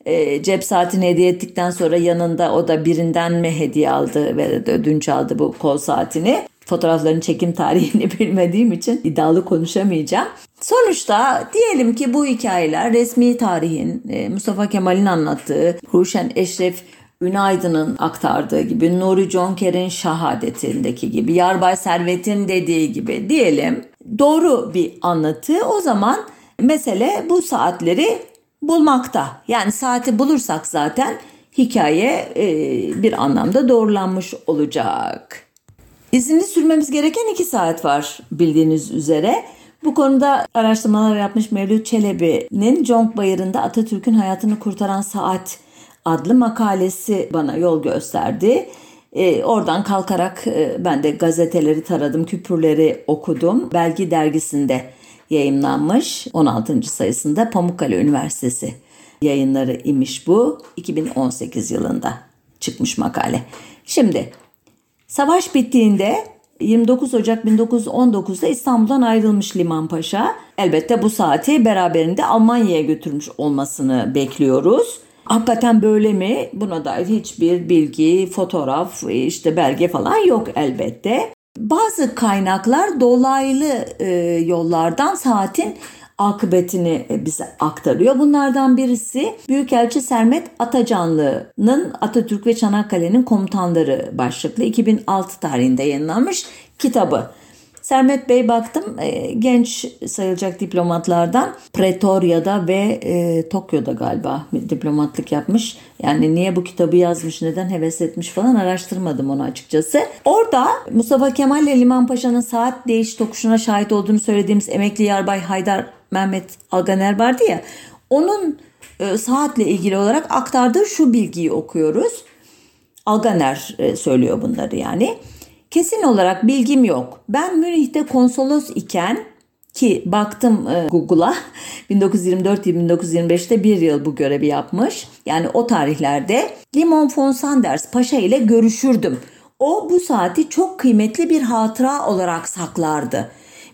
e, cep saatini hediye ettikten sonra yanında o da birinden mi hediye aldı ve ödünç aldı bu kol saatini. Fotoğrafların çekim tarihini bilmediğim için iddialı konuşamayacağım. Sonuçta diyelim ki bu hikayeler resmi tarihin e, Mustafa Kemal'in anlattığı, Ruşen Eşref Ünaydın'ın aktardığı gibi, Nuri Jonker'in şahadetindeki gibi, Yarbay Servet'in dediği gibi diyelim doğru bir anlatı. O zaman mesele bu saatleri bulmakta. Yani saati bulursak zaten hikaye e, bir anlamda doğrulanmış olacak. İzinli sürmemiz gereken iki saat var bildiğiniz üzere. Bu konuda araştırmalar yapmış Mevlüt Çelebi'nin Conk Bayırı'nda Atatürk'ün hayatını kurtaran saat adlı makalesi bana yol gösterdi. E, oradan kalkarak e, ben de gazeteleri taradım, küpürleri okudum. Belgi dergisinde yayınlanmış 16. sayısında Pamukkale Üniversitesi yayınları imiş bu. 2018 yılında çıkmış makale. Şimdi savaş bittiğinde 29 Ocak 1919'da İstanbul'dan ayrılmış Liman Paşa. Elbette bu saati beraberinde Almanya'ya götürmüş olmasını bekliyoruz. Hakikaten böyle mi? Buna dair hiçbir bilgi, fotoğraf, işte belge falan yok elbette. Bazı kaynaklar dolaylı e, yollardan saatin akıbetini e, bize aktarıyor. Bunlardan birisi Büyükelçi Sermet Atacanlı'nın Atatürk ve Çanakkale'nin komutanları başlıklı 2006 tarihinde yayınlanmış kitabı. Sermet Bey baktım e, genç sayılacak diplomatlardan Pretoria'da ve e, Tokyo'da galiba diplomatlık yapmış. Yani niye bu kitabı yazmış, neden heves etmiş falan araştırmadım onu açıkçası. Orada Mustafa Kemal ile Liman Paşa'nın saat değiş tokuşuna şahit olduğunu söylediğimiz emekli yarbay Haydar Mehmet Alganer vardı ya. Onun e, saatle ilgili olarak aktardığı şu bilgiyi okuyoruz. Alganer söylüyor bunları yani. Kesin olarak bilgim yok. Ben Münih'te konsolos iken ki baktım e, Google'a 1924-1925'te bir yıl bu görevi yapmış. Yani o tarihlerde Limon von Sanders Paşa ile görüşürdüm. O bu saati çok kıymetli bir hatıra olarak saklardı.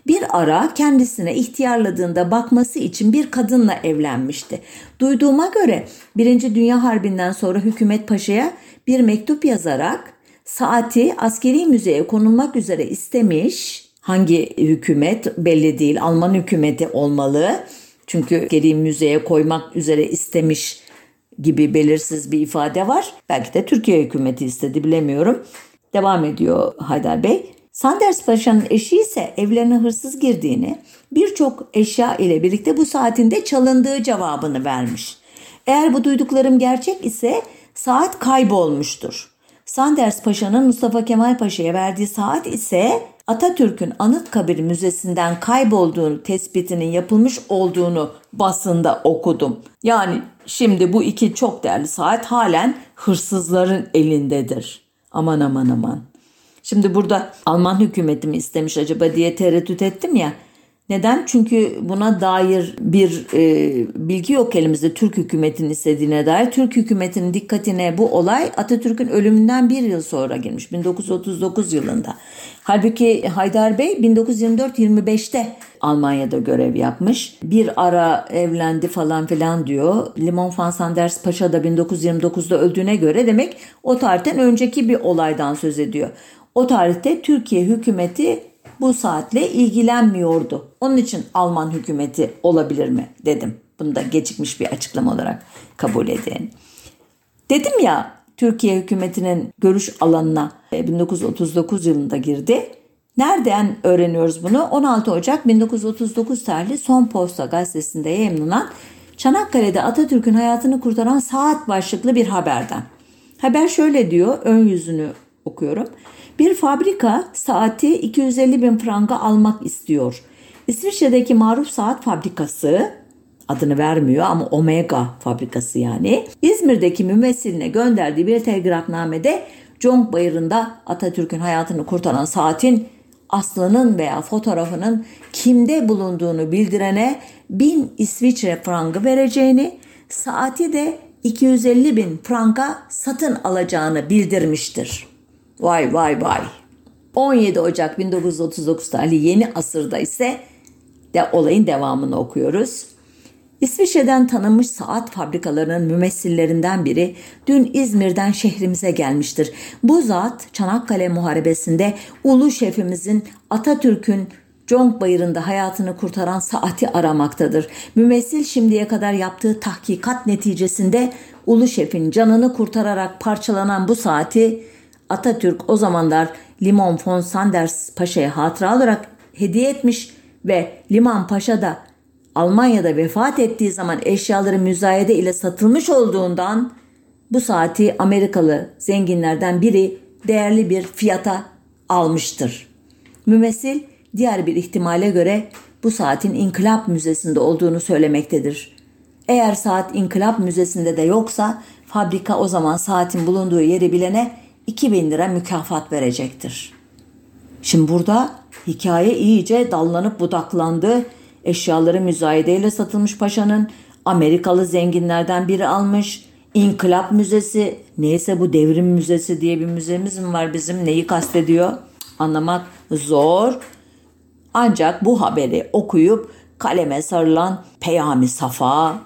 Bir ara kendisine ihtiyarladığında bakması için bir kadınla evlenmişti. Duyduğuma göre 1. Dünya Harbi'nden sonra hükümet paşaya bir mektup yazarak saati askeri müzeye konulmak üzere istemiş. Hangi hükümet belli değil. Alman hükümeti olmalı. Çünkü geri müzeye koymak üzere istemiş gibi belirsiz bir ifade var. Belki de Türkiye hükümeti istedi bilemiyorum. Devam ediyor Haydar Bey. Sanders Paşa'nın eşi ise evlerine hırsız girdiğini, birçok eşya ile birlikte bu saatinde çalındığı cevabını vermiş. Eğer bu duyduklarım gerçek ise saat kaybolmuştur. Sanders Paşa'nın Mustafa Kemal Paşa'ya verdiği saat ise Atatürk'ün Anıtkabir Müzesi'nden kaybolduğunu tespitinin yapılmış olduğunu basında okudum. Yani şimdi bu iki çok değerli saat halen hırsızların elindedir. Aman aman aman. Şimdi burada Alman hükümeti mi istemiş acaba diye tereddüt ettim ya. Neden? Çünkü buna dair bir e, bilgi yok elimizde Türk hükümetinin istediğine dair. Türk hükümetinin dikkatine bu olay Atatürk'ün ölümünden bir yıl sonra girmiş 1939 yılında. Halbuki Haydar Bey 1924-25'te Almanya'da görev yapmış. Bir ara evlendi falan filan diyor. Limon van Sanders Paşa da 1929'da öldüğüne göre demek o tarihten önceki bir olaydan söz ediyor. O tarihte Türkiye hükümeti bu saatle ilgilenmiyordu. Onun için Alman hükümeti olabilir mi dedim. Bunu da gecikmiş bir açıklama olarak kabul edin. Dedim ya Türkiye hükümetinin görüş alanına 1939 e, yılında girdi. Nereden öğreniyoruz bunu? 16 Ocak 1939 tarihli Son Posta gazetesinde yayınlanan Çanakkale'de Atatürk'ün hayatını kurtaran saat başlıklı bir haberden. Haber şöyle diyor, ön yüzünü okuyorum. Bir fabrika saati 250 bin franga almak istiyor. İsviçre'deki maruf saat fabrikası adını vermiyor ama Omega fabrikası yani. İzmir'deki mümessiline gönderdiği bir telgrafnamede Conk Bayırı'nda Atatürk'ün hayatını kurtaran saatin aslının veya fotoğrafının kimde bulunduğunu bildirene 1000 İsviçre frangı vereceğini, saati de 250 bin franga satın alacağını bildirmiştir. Vay vay vay. 17 Ocak 1939 tarihli yeni asırda ise de olayın devamını okuyoruz. İsviçre'den tanınmış saat fabrikalarının mümessillerinden biri dün İzmir'den şehrimize gelmiştir. Bu zat Çanakkale Muharebesi'nde ulu şefimizin Atatürk'ün Conk Bayırı'nda hayatını kurtaran saati aramaktadır. Mümessil şimdiye kadar yaptığı tahkikat neticesinde ulu şefin canını kurtararak parçalanan bu saati Atatürk o zamanlar Limon von Sanders Paşa'ya hatıra olarak hediye etmiş ve Liman Paşa da Almanya'da vefat ettiği zaman eşyaları müzayede ile satılmış olduğundan bu saati Amerikalı zenginlerden biri değerli bir fiyata almıştır. Mümessil diğer bir ihtimale göre bu saatin İnkılap Müzesi'nde olduğunu söylemektedir. Eğer saat İnkılap Müzesi'nde de yoksa fabrika o zaman saatin bulunduğu yeri bilene 2000 lira mükafat verecektir. Şimdi burada hikaye iyice dallanıp budaklandı. Eşyaları müzayedeyle satılmış paşanın Amerikalı zenginlerden biri almış. İnkılap Müzesi neyse bu devrim müzesi diye bir müzemiz mi var bizim neyi kastediyor anlamak zor. Ancak bu haberi okuyup kaleme sarılan Peyami Safa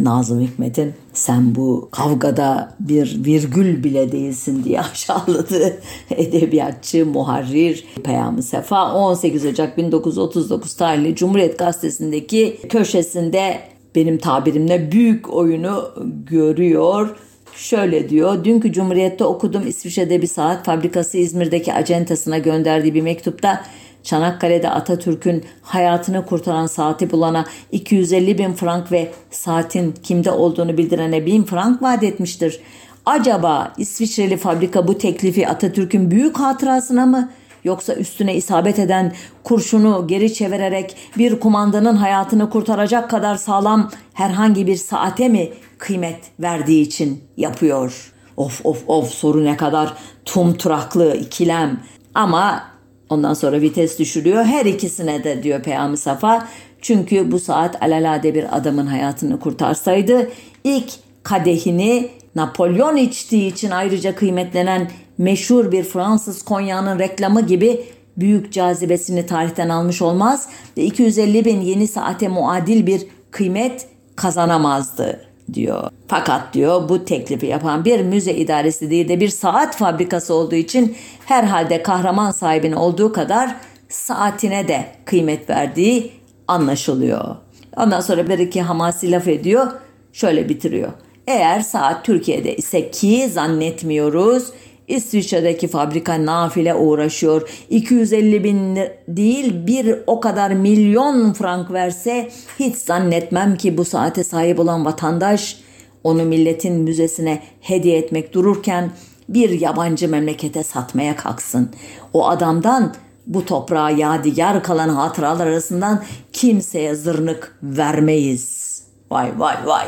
Nazım Hikmet'in sen bu kavgada bir virgül bile değilsin diye aşağıladı edebiyatçı, muharrir Peyami Sefa 18 Ocak 1939 tarihli Cumhuriyet Gazetesi'ndeki köşesinde benim tabirimle büyük oyunu görüyor. Şöyle diyor, dünkü Cumhuriyet'te okudum İsviçre'de bir saat fabrikası İzmir'deki acentasına gönderdiği bir mektupta Çanakkale'de Atatürk'ün hayatını kurtaran saati bulana 250 bin frank ve saatin kimde olduğunu bildirene 1000 frank vaat etmiştir. Acaba İsviçreli fabrika bu teklifi Atatürk'ün büyük hatırasına mı yoksa üstüne isabet eden kurşunu geri çevirerek bir kumandanın hayatını kurtaracak kadar sağlam herhangi bir saate mi kıymet verdiği için yapıyor? Of of of soru ne kadar tumturaklı ikilem ama ondan sonra vites düşürüyor. Her ikisine de diyor Peyami Safa. Çünkü bu saat alalade bir adamın hayatını kurtarsaydı ilk kadehini Napolyon içtiği için ayrıca kıymetlenen meşhur bir Fransız konyağının reklamı gibi büyük cazibesini tarihten almış olmaz ve 250 bin yeni saate muadil bir kıymet kazanamazdı diyor. Fakat diyor bu teklifi yapan bir müze idaresi değil de bir saat fabrikası olduğu için herhalde kahraman sahibine olduğu kadar saatine de kıymet verdiği anlaşılıyor. Ondan sonra bir iki hamasi laf ediyor. Şöyle bitiriyor. Eğer saat Türkiye'de ise ki zannetmiyoruz İsviçre'deki fabrika nafile uğraşıyor. 250 bin değil bir o kadar milyon frank verse hiç zannetmem ki bu saate sahip olan vatandaş onu milletin müzesine hediye etmek dururken bir yabancı memlekete satmaya kalksın. O adamdan bu toprağa yadigar kalan hatıralar arasından kimseye zırnık vermeyiz. Vay vay vay.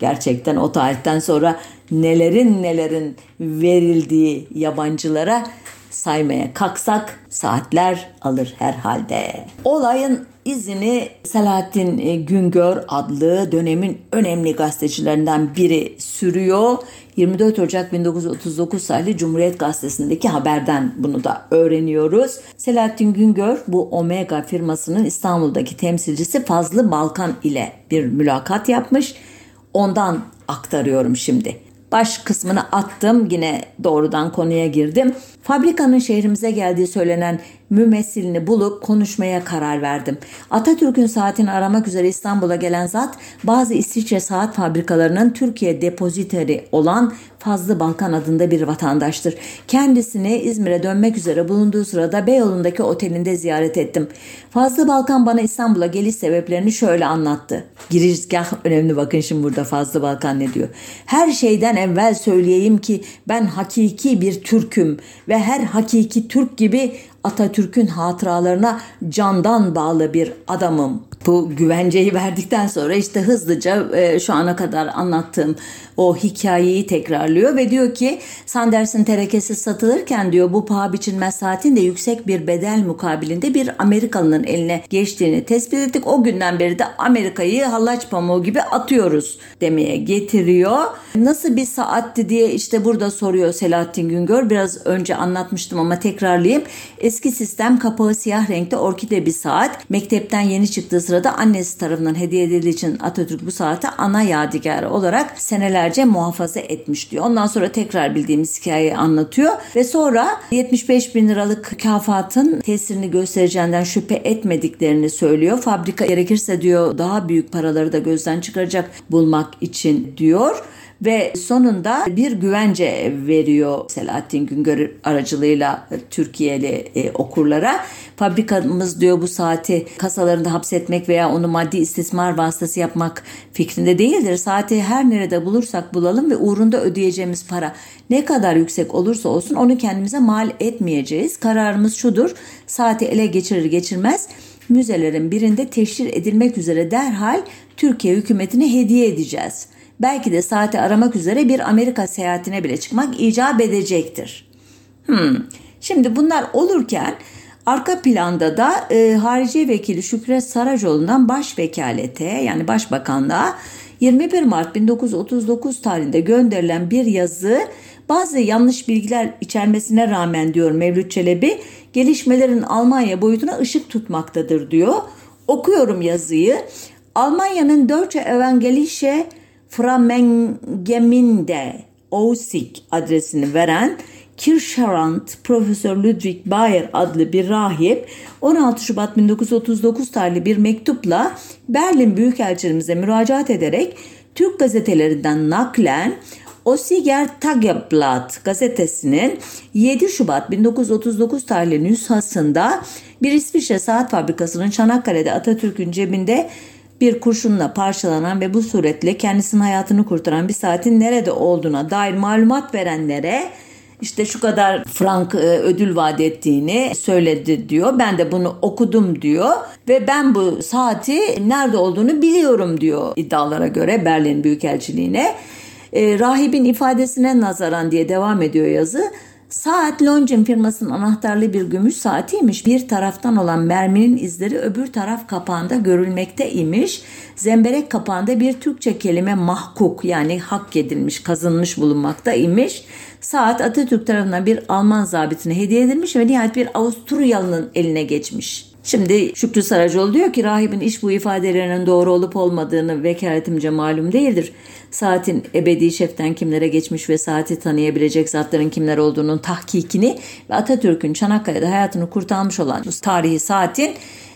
Gerçekten o tarihten sonra nelerin nelerin verildiği yabancılara saymaya kalksak saatler alır herhalde. Olayın izini Selahattin Güngör adlı dönemin önemli gazetecilerinden biri sürüyor. 24 Ocak 1939 tarihli Cumhuriyet Gazetesi'ndeki haberden bunu da öğreniyoruz. Selahattin Güngör bu Omega firmasının İstanbul'daki temsilcisi Fazlı Balkan ile bir mülakat yapmış. Ondan aktarıyorum şimdi. Baş kısmını attım yine doğrudan konuya girdim. Fabrikanın şehrimize geldiği söylenen mümessilini bulup konuşmaya karar verdim. Atatürk'ün saatini aramak üzere İstanbul'a gelen zat bazı İsviçre saat fabrikalarının Türkiye depoziteri olan Fazlı Balkan adında bir vatandaştır. Kendisini İzmir'e dönmek üzere bulunduğu sırada Beyoğlu'ndaki otelinde ziyaret ettim. Fazlı Balkan bana İstanbul'a geliş sebeplerini şöyle anlattı. Girizgah önemli bakın şimdi burada Fazlı Balkan ne diyor. Her şeyden evvel söyleyeyim ki ben hakiki bir Türk'üm ve her hakiki Türk gibi Atatürk'ün hatıralarına candan bağlı bir adamım. Bu güvenceyi verdikten sonra işte hızlıca e, şu ana kadar anlattığım o hikayeyi tekrarlıyor ve diyor ki Sanders'in terekesi satılırken diyor bu paha biçilmez saatin de yüksek bir bedel mukabilinde bir Amerikalının eline geçtiğini tespit ettik. O günden beri de Amerika'yı hallaç pamuğu gibi atıyoruz demeye getiriyor. Nasıl bir saatti diye işte burada soruyor Selahattin Güngör. Biraz önce anlatmıştım ama tekrarlayayım. Eski sistem kapağı siyah renkte orkide bir saat. Mektepten yeni çıktığı sırada annesi tarafından hediye edildiği için Atatürk bu saate ana yadigarı olarak senelerce muhafaza etmiş diyor. Ondan sonra tekrar bildiğimiz hikayeyi anlatıyor ve sonra 75 bin liralık mükafatın tesirini göstereceğinden şüphe etmediklerini söylüyor. Fabrika gerekirse diyor daha büyük paraları da gözden çıkaracak bulmak için diyor ve sonunda bir güvence veriyor Selahattin Güngör aracılığıyla Türkiye'li e, okurlara. Fabrikamız diyor bu saati kasalarında hapsetmek veya onu maddi istismar vasıtası yapmak fikrinde değildir. Saati her nerede bulursak bulalım ve uğrunda ödeyeceğimiz para ne kadar yüksek olursa olsun onu kendimize mal etmeyeceğiz. Kararımız şudur. Saati ele geçirir geçirmez müzelerin birinde teşhir edilmek üzere derhal Türkiye hükümetine hediye edeceğiz.'' Belki de saati aramak üzere bir Amerika seyahatine bile çıkmak icap edecektir. Hmm. Şimdi bunlar olurken arka planda da e, Harici Vekili Şükrü Saracoğlu'ndan baş vekalete yani başbakanlığa 21 Mart 1939 tarihinde gönderilen bir yazı bazı yanlış bilgiler içermesine rağmen diyor Mevlüt Çelebi gelişmelerin Almanya boyutuna ışık tutmaktadır diyor. Okuyorum yazıyı. Almanya'nın Deutsche Evangelische Framengeminde Ausik adresini veren Kircharand Profesör Ludwig Bayer adlı bir rahip 16 Şubat 1939 tarihli bir mektupla Berlin Büyükelçiliğimize müracaat ederek Türk gazetelerinden naklen Osiger Tageblatt gazetesinin 7 Şubat 1939 tarihli nüshasında bir İsviçre saat fabrikasının Çanakkale'de Atatürk'ün cebinde bir kurşunla parçalanan ve bu suretle kendisinin hayatını kurtaran bir saatin nerede olduğuna dair malumat verenlere işte şu kadar frank e, ödül vaat ettiğini söyledi diyor. Ben de bunu okudum diyor ve ben bu saati nerede olduğunu biliyorum diyor iddialara göre Berlin Büyükelçiliğine. E, rahibin ifadesine nazaran diye devam ediyor yazı. Saat Longines firmasının anahtarlı bir gümüş saatiymiş. Bir taraftan olan merminin izleri öbür taraf kapağında görülmekte imiş. Zemberek kapağında bir Türkçe kelime mahkuk yani hak edilmiş, kazınmış bulunmakta imiş. Saat Atatürk tarafından bir Alman zabitine hediye edilmiş ve nihayet bir Avusturyalı'nın eline geçmiş. Şimdi Şükrü Saracoğlu diyor ki rahibin iş bu ifadelerinin doğru olup olmadığını vekaletimce malum değildir. Saatin ebedi şeften kimlere geçmiş ve saati tanıyabilecek zatların kimler olduğunun tahkikini ve Atatürk'ün Çanakkale'de hayatını kurtarmış olan tarihi saatin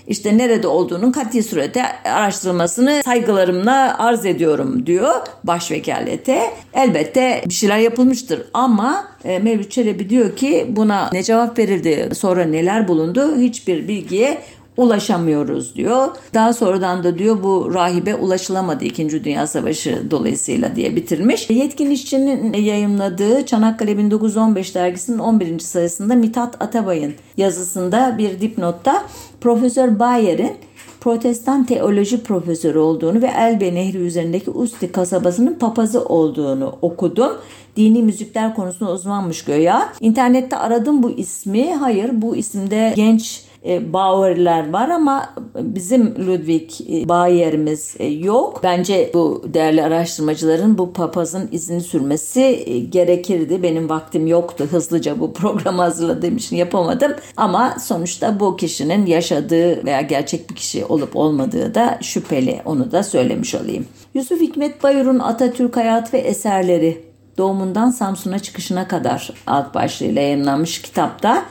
işte nerede olduğunun katli surete araştırılmasını saygılarımla arz ediyorum diyor başvekalete. Elbette bir şeyler yapılmıştır ama e, Mevlüt Çelebi diyor ki buna ne cevap verildi sonra neler bulundu hiçbir bilgiye ulaşamıyoruz diyor. Daha sonradan da diyor bu rahibe ulaşılamadı 2. Dünya Savaşı dolayısıyla diye bitirmiş. Yetkin işçinin yayımladığı Çanakkale 1915 dergisinin 11. sayısında Mithat Atabay'ın yazısında bir dipnotta Profesör Bayer'in protestan teoloji profesörü olduğunu ve Elbe Nehri üzerindeki Usti kasabasının papazı olduğunu okudum. Dini müzikler konusunda uzmanmış göya. İnternette aradım bu ismi. Hayır bu isimde genç Bauer'ler var ama bizim Ludwig e, Bayer'imiz e, yok. Bence bu değerli araştırmacıların bu papazın izini sürmesi gerekirdi. Benim vaktim yoktu. Hızlıca bu programı hazırladığım için yapamadım. Ama sonuçta bu kişinin yaşadığı veya gerçek bir kişi olup olmadığı da şüpheli. Onu da söylemiş olayım. Yusuf Hikmet Bayur'un Atatürk Hayat ve Eserleri doğumundan Samsun'a çıkışına kadar alt başlığıyla yayınlanmış kitapta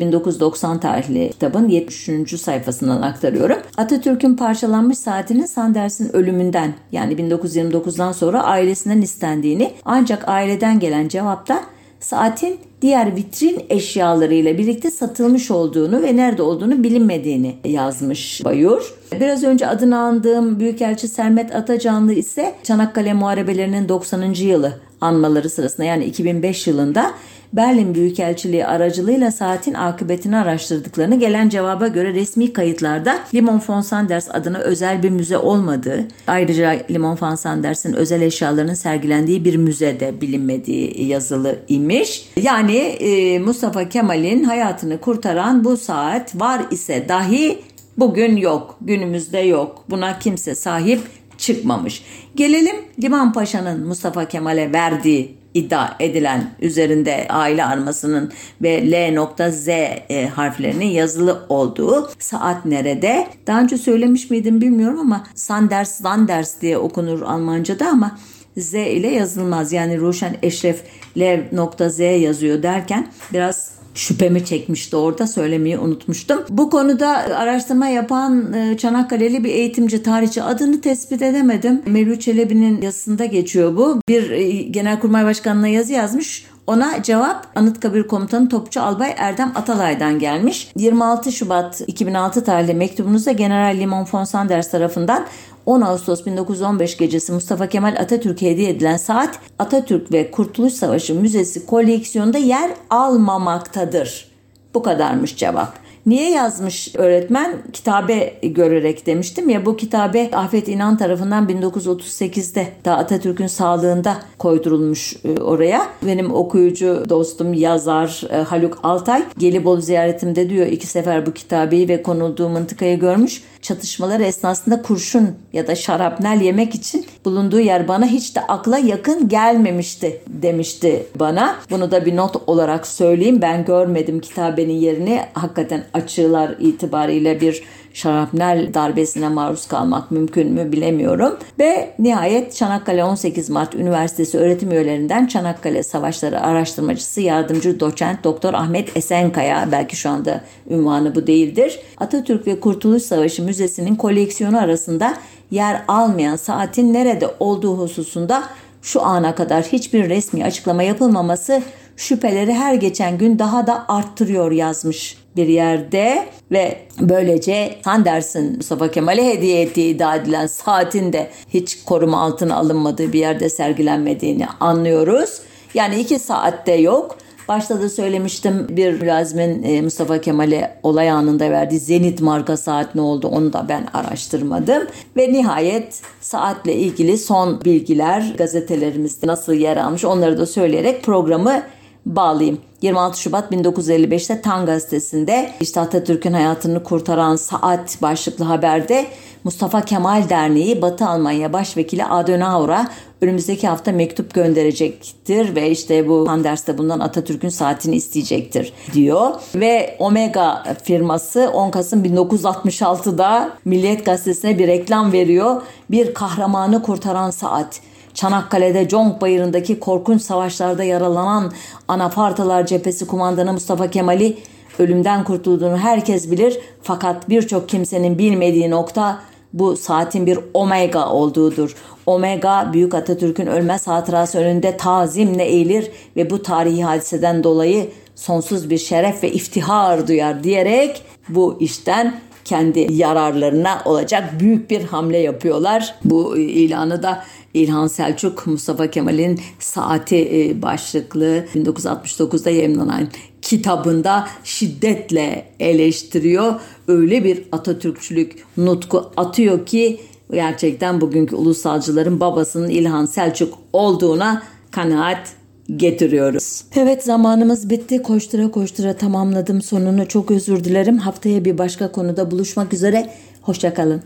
1990 tarihli kitabın 73. sayfasından aktarıyorum. Atatürk'ün parçalanmış saatinin Sanders'in ölümünden yani 1929'dan sonra ailesinden istendiğini ancak aileden gelen cevapta saatin diğer vitrin eşyalarıyla birlikte satılmış olduğunu ve nerede olduğunu bilinmediğini yazmış Bayur. Biraz önce adını andığım Büyükelçi Sermet Atacanlı ise Çanakkale Muharebelerinin 90. yılı anmaları sırasında yani 2005 yılında Berlin Büyükelçiliği aracılığıyla saatin akıbetini araştırdıklarını gelen cevaba göre resmi kayıtlarda Limon von Sanders adına özel bir müze olmadığı, ayrıca Limon von Sanders'in özel eşyalarının sergilendiği bir müzede bilinmediği yazılı imiş. Yani e, Mustafa Kemal'in hayatını kurtaran bu saat var ise dahi bugün yok, günümüzde yok. Buna kimse sahip çıkmamış. Gelelim Liman Paşa'nın Mustafa Kemal'e verdiği iddia edilen üzerinde aile armasının ve L.Z e, harflerinin yazılı olduğu saat nerede? Daha önce söylemiş miydim bilmiyorum ama Sanders Sanders diye okunur Almanca'da ama Z ile yazılmaz. Yani Ruşen Eşref L.Z yazıyor derken biraz şüphemi çekmişti orada söylemeyi unutmuştum. Bu konuda araştırma yapan e, Çanakkale'li bir eğitimci tarihçi adını tespit edemedim. Mevlüt Çelebi'nin yazısında geçiyor bu. Bir e, Genelkurmay Başkanı'na yazı yazmış. Ona cevap Anıtkabir Komutanı Topçu Albay Erdem Atalay'dan gelmiş. 26 Şubat 2006 tarihli mektubunuzda General Limon von Sanders tarafından 10 Ağustos 1915 gecesi Mustafa Kemal Atatürk'e hediye edilen saat Atatürk ve Kurtuluş Savaşı Müzesi koleksiyonunda yer almamaktadır. Bu kadarmış cevap. Niye yazmış öğretmen? Kitabe görerek demiştim ya bu kitabe Afet İnan tarafından 1938'de daha Atatürk'ün sağlığında koydurulmuş e, oraya. Benim okuyucu dostum yazar e, Haluk Altay Gelibolu ziyaretimde diyor iki sefer bu kitabeyi ve konulduğu mıntıkayı görmüş çatışmalar esnasında kurşun ya da şarapnel yemek için bulunduğu yer bana hiç de akla yakın gelmemişti demişti bana. Bunu da bir not olarak söyleyeyim. Ben görmedim kitabenin yerini. Hakikaten açılar itibariyle bir şarapnel darbesine maruz kalmak mümkün mü bilemiyorum. Ve nihayet Çanakkale 18 Mart Üniversitesi öğretim üyelerinden Çanakkale Savaşları Araştırmacısı Yardımcı Doçent Doktor Ahmet Esenkaya belki şu anda ünvanı bu değildir. Atatürk ve Kurtuluş Savaşı Müzesi'nin koleksiyonu arasında yer almayan saatin nerede olduğu hususunda şu ana kadar hiçbir resmi açıklama yapılmaması şüpheleri her geçen gün daha da arttırıyor yazmış bir yerde ve böylece Sanders'ın Mustafa Kemal'e hediye ettiği iddia edilen saatin de hiç koruma altına alınmadığı bir yerde sergilenmediğini anlıyoruz. Yani iki saatte yok. Başta da söylemiştim bir mülazimin e, Mustafa Kemal'e olay anında verdiği Zenit marka saat ne oldu onu da ben araştırmadım. Ve nihayet saatle ilgili son bilgiler gazetelerimizde nasıl yer almış onları da söyleyerek programı bağlayayım. 26 Şubat 1955'te Tan gazetesinde işte Atatürk'ün hayatını kurtaran saat başlıklı haberde Mustafa Kemal Derneği Batı Almanya Başvekili Adenauer'a önümüzdeki hafta mektup gönderecektir ve işte bu Sanders'te bundan Atatürk'ün saatini isteyecektir diyor. Ve Omega firması 10 Kasım 1966'da Milliyet Gazetesi'ne bir reklam veriyor. Bir kahramanı kurtaran saat. Çanakkale'de Conk Bayırı'ndaki korkunç savaşlarda yaralanan Anafartalar Cephesi kumandanı Mustafa Kemal'i ölümden kurtulduğunu herkes bilir fakat birçok kimsenin bilmediği nokta bu saatin bir omega olduğudur. Omega Büyük Atatürk'ün ölmez hatırası önünde tazimle eğilir ve bu tarihi hadiseden dolayı sonsuz bir şeref ve iftihar duyar diyerek bu işten kendi yararlarına olacak büyük bir hamle yapıyorlar. Bu ilanı da İlhan Selçuk Mustafa Kemal'in Saati e, başlıklı 1969'da yayınlanan kitabında şiddetle eleştiriyor. Öyle bir Atatürkçülük nutku atıyor ki gerçekten bugünkü ulusalcıların babasının İlhan Selçuk olduğuna kanaat getiriyoruz. Evet zamanımız bitti. Koştura koştura tamamladım sonunu. Çok özür dilerim. Haftaya bir başka konuda buluşmak üzere. Hoşçakalın.